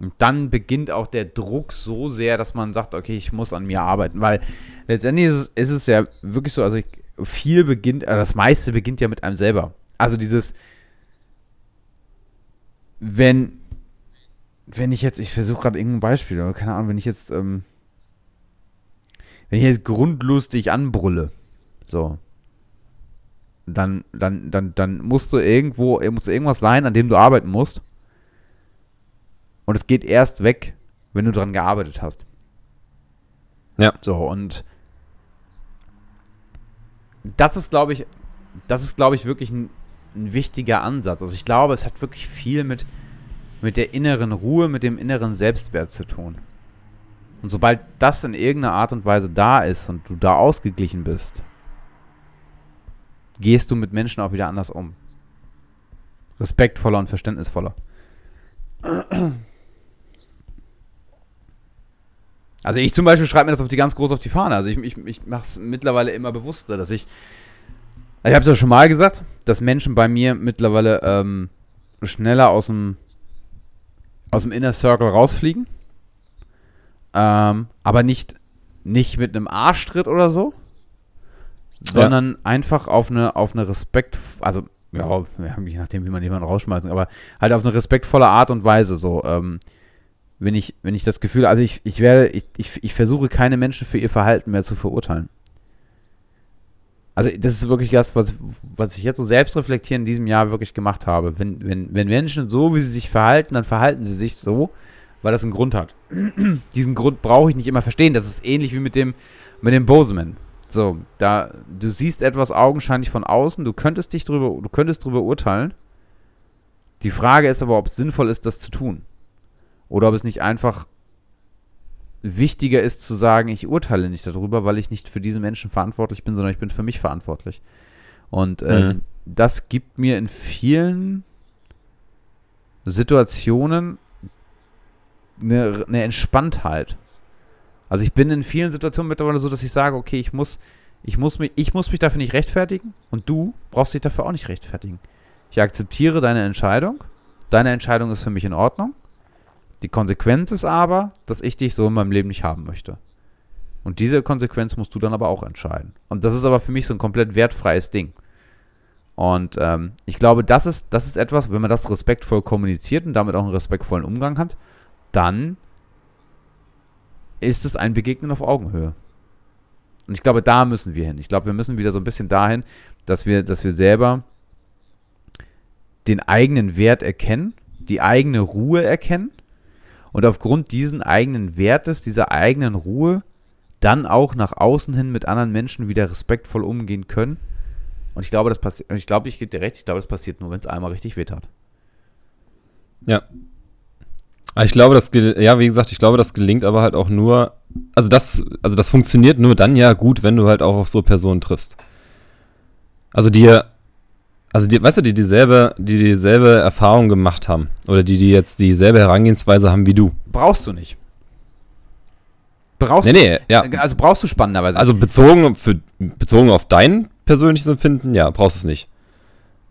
Und dann beginnt auch der Druck so sehr, dass man sagt, okay, ich muss an mir arbeiten. Weil letztendlich ist es, ist es ja wirklich so, also ich, viel beginnt, also das meiste beginnt ja mit einem selber. Also dieses, wenn, wenn ich jetzt, ich versuche gerade irgendein Beispiel, aber keine Ahnung, wenn ich jetzt, ähm, wenn ich jetzt grundlustig anbrülle, so, dann, dann, dann, dann musst du irgendwo, muss irgendwas sein, an dem du arbeiten musst. Und es geht erst weg, wenn du dran gearbeitet hast. Ja. So, und das ist, glaube ich, das ist, glaube ich, wirklich ein, ein wichtiger Ansatz. Also ich glaube, es hat wirklich viel mit, mit der inneren Ruhe, mit dem inneren Selbstwert zu tun. Und sobald das in irgendeiner Art und Weise da ist und du da ausgeglichen bist, gehst du mit Menschen auch wieder anders um. Respektvoller und verständnisvoller. Also ich zum Beispiel schreibe mir das auf die ganz groß auf die Fahne. Also ich, ich, ich mache es mittlerweile immer bewusster, dass ich. Ich habe es ja schon mal gesagt, dass Menschen bei mir mittlerweile ähm, schneller aus dem aus dem Inner Circle rausfliegen. Ähm, aber nicht, nicht mit einem Arschtritt oder so, sondern ja. einfach auf eine, auf eine Respekt, also ja, je nachdem, wie man jemanden rausschmeißt, aber halt auf eine respektvolle Art und Weise so. Ähm, wenn ich, wenn ich das Gefühl, also ich, ich werde, ich, ich, ich versuche keine Menschen für ihr Verhalten mehr zu verurteilen. Also das ist wirklich das, was, was ich jetzt so selbst reflektieren in diesem Jahr wirklich gemacht habe. Wenn, wenn, wenn Menschen so, wie sie sich verhalten, dann verhalten sie sich so, weil das einen Grund hat. Diesen Grund brauche ich nicht immer verstehen. Das ist ähnlich wie mit dem, mit dem Boseman. So, da, du siehst etwas augenscheinlich von außen, du könntest dich drüber, du könntest drüber urteilen. Die Frage ist aber, ob es sinnvoll ist, das zu tun. Oder ob es nicht einfach wichtiger ist zu sagen, ich urteile nicht darüber, weil ich nicht für diesen Menschen verantwortlich bin, sondern ich bin für mich verantwortlich. Und äh, mhm. das gibt mir in vielen Situationen eine, eine Entspanntheit. Also ich bin in vielen Situationen mittlerweile so, dass ich sage, okay, ich muss, ich muss mich, ich muss mich dafür nicht rechtfertigen und du brauchst dich dafür auch nicht rechtfertigen. Ich akzeptiere deine Entscheidung. Deine Entscheidung ist für mich in Ordnung. Die Konsequenz ist aber, dass ich dich so in meinem Leben nicht haben möchte. Und diese Konsequenz musst du dann aber auch entscheiden. Und das ist aber für mich so ein komplett wertfreies Ding. Und ähm, ich glaube, das ist, das ist etwas, wenn man das respektvoll kommuniziert und damit auch einen respektvollen Umgang hat, dann ist es ein Begegnen auf Augenhöhe. Und ich glaube, da müssen wir hin. Ich glaube, wir müssen wieder so ein bisschen dahin, dass wir, dass wir selber den eigenen Wert erkennen, die eigene Ruhe erkennen und aufgrund diesen eigenen Wertes, dieser eigenen Ruhe, dann auch nach außen hin mit anderen Menschen wieder respektvoll umgehen können. Und ich glaube, das passiert, ich glaube, ich gebe dir recht, ich glaube, das passiert nur, wenn es einmal richtig weht Ja, ich glaube, das, ja, wie gesagt, ich glaube, das gelingt aber halt auch nur, also das, also das funktioniert nur dann ja gut, wenn du halt auch auf so Personen triffst. Also dir, also die, weißt du, die dieselbe, die dieselbe Erfahrung gemacht haben oder die, die jetzt dieselbe Herangehensweise haben wie du. Brauchst du nicht. Brauchst nee, nee, ja. Also brauchst du spannenderweise. Also bezogen, für, bezogen auf dein persönliches Empfinden, ja, brauchst du es nicht.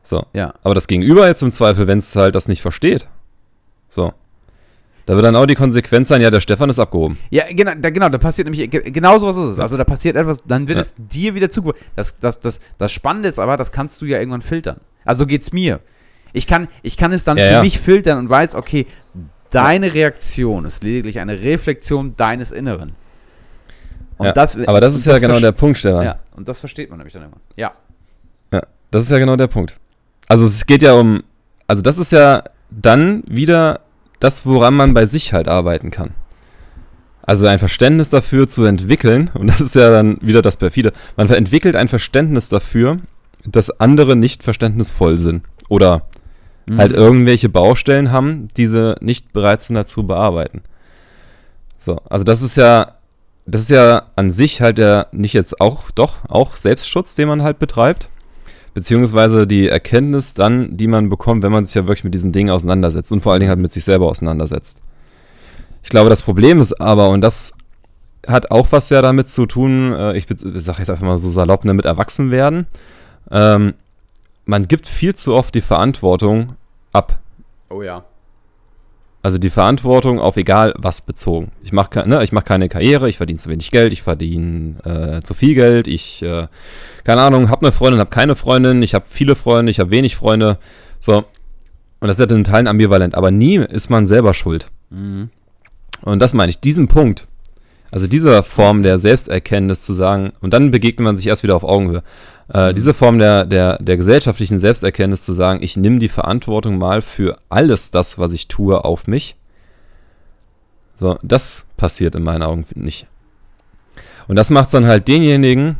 So. Ja. Aber das Gegenüber jetzt im Zweifel, wenn es halt das nicht versteht. So. Da wird dann auch die Konsequenz sein, ja, der Stefan ist abgehoben. Ja, genau, da, genau, da passiert nämlich, genau so was ist es. Also da passiert etwas, dann wird ja. es dir wieder zugeworfen. Das, das, das, das Spannende ist aber, das kannst du ja irgendwann filtern. Also geht's mir. Ich kann, ich kann es dann ja, für ja. mich filtern und weiß, okay, deine Reaktion ist lediglich eine Reflexion deines Inneren. Das, aber das ist ja das genau der Punkt, Stefan. Ja, und das versteht man nämlich dann immer. Ja. Ja, das ist ja genau der Punkt. Also es geht ja um, also das ist ja dann wieder das, woran man bei sich halt arbeiten kann. Also ein Verständnis dafür zu entwickeln, und das ist ja dann wieder das perfide, man entwickelt ein Verständnis dafür, dass andere nicht verständnisvoll sind oder mhm. halt irgendwelche Baustellen haben, die sie nicht bereit sind dazu bearbeiten. So, also das ist ja, das ist ja an sich halt ja nicht jetzt auch, doch, auch Selbstschutz, den man halt betreibt beziehungsweise die Erkenntnis dann, die man bekommt, wenn man sich ja wirklich mit diesen Dingen auseinandersetzt und vor allen Dingen halt mit sich selber auseinandersetzt. Ich glaube, das Problem ist aber, und das hat auch was ja damit zu tun, äh, ich, ich sage jetzt einfach mal so salopp, ne, mit Erwachsenwerden. Ähm, man gibt viel zu oft die Verantwortung ab. Oh ja. Also die Verantwortung auf egal was bezogen. Ich mache ne, mach keine Karriere, ich verdiene zu wenig Geld, ich verdiene äh, zu viel Geld, ich, äh, keine Ahnung, habe eine Freundin, habe keine Freundin, ich habe viele Freunde, ich habe wenig Freunde. So. Und das ist ja in Teilen ambivalent, aber nie ist man selber schuld. Mhm. Und das meine ich, diesen Punkt, also diese Form der Selbsterkenntnis zu sagen, und dann begegnet man sich erst wieder auf Augenhöhe. Äh, mhm. diese Form der, der, der gesellschaftlichen Selbsterkenntnis zu sagen, ich nehme die Verantwortung mal für alles das, was ich tue, auf mich. So, das passiert in meinen Augen nicht. Und das macht es dann halt denjenigen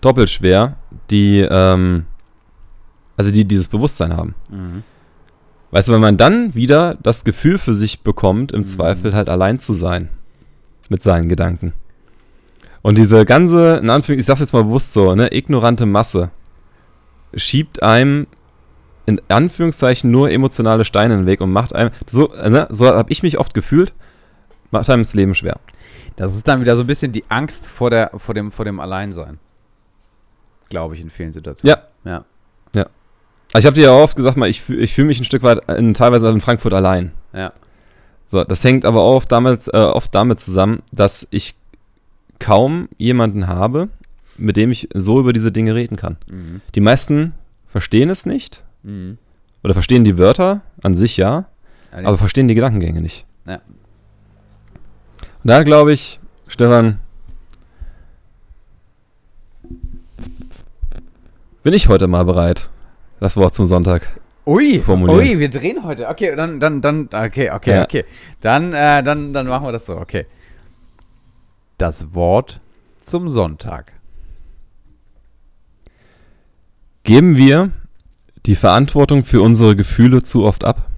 doppelt schwer, die, ähm, also die dieses Bewusstsein haben. Mhm. Weißt du, wenn man dann wieder das Gefühl für sich bekommt, im Mhm. Zweifel halt allein zu sein mit seinen Gedanken. Und diese ganze, in Anführungszeichen, ich sag's jetzt mal bewusst so, ne, ignorante Masse schiebt einem in Anführungszeichen nur emotionale Steine in den Weg und macht einem, so, ne, so habe ich mich oft gefühlt, macht einem das Leben schwer. Das ist dann wieder so ein bisschen die Angst vor, der, vor, dem, vor dem Alleinsein. Glaube ich in vielen Situationen. Ja. Ja. Also ich habe dir ja auch oft gesagt, mal, ich, ich fühle mich ein Stück weit in, teilweise in Frankfurt allein. Ja. So, das hängt aber auch damals, äh, oft damit zusammen, dass ich kaum jemanden habe, mit dem ich so über diese Dinge reden kann. Mhm. Die meisten verstehen es nicht Mhm. oder verstehen die Wörter an sich ja, Also aber verstehen die Gedankengänge nicht. Ja. Und da glaube ich, Stefan, bin ich heute mal bereit, das Wort zum Sonntag. Ui, ui, wir drehen heute. Okay, dann, dann, dann, okay, okay, Ja. okay. Dann, äh, dann, dann machen wir das so, okay. Das Wort zum Sonntag. Geben wir die Verantwortung für unsere Gefühle zu oft ab?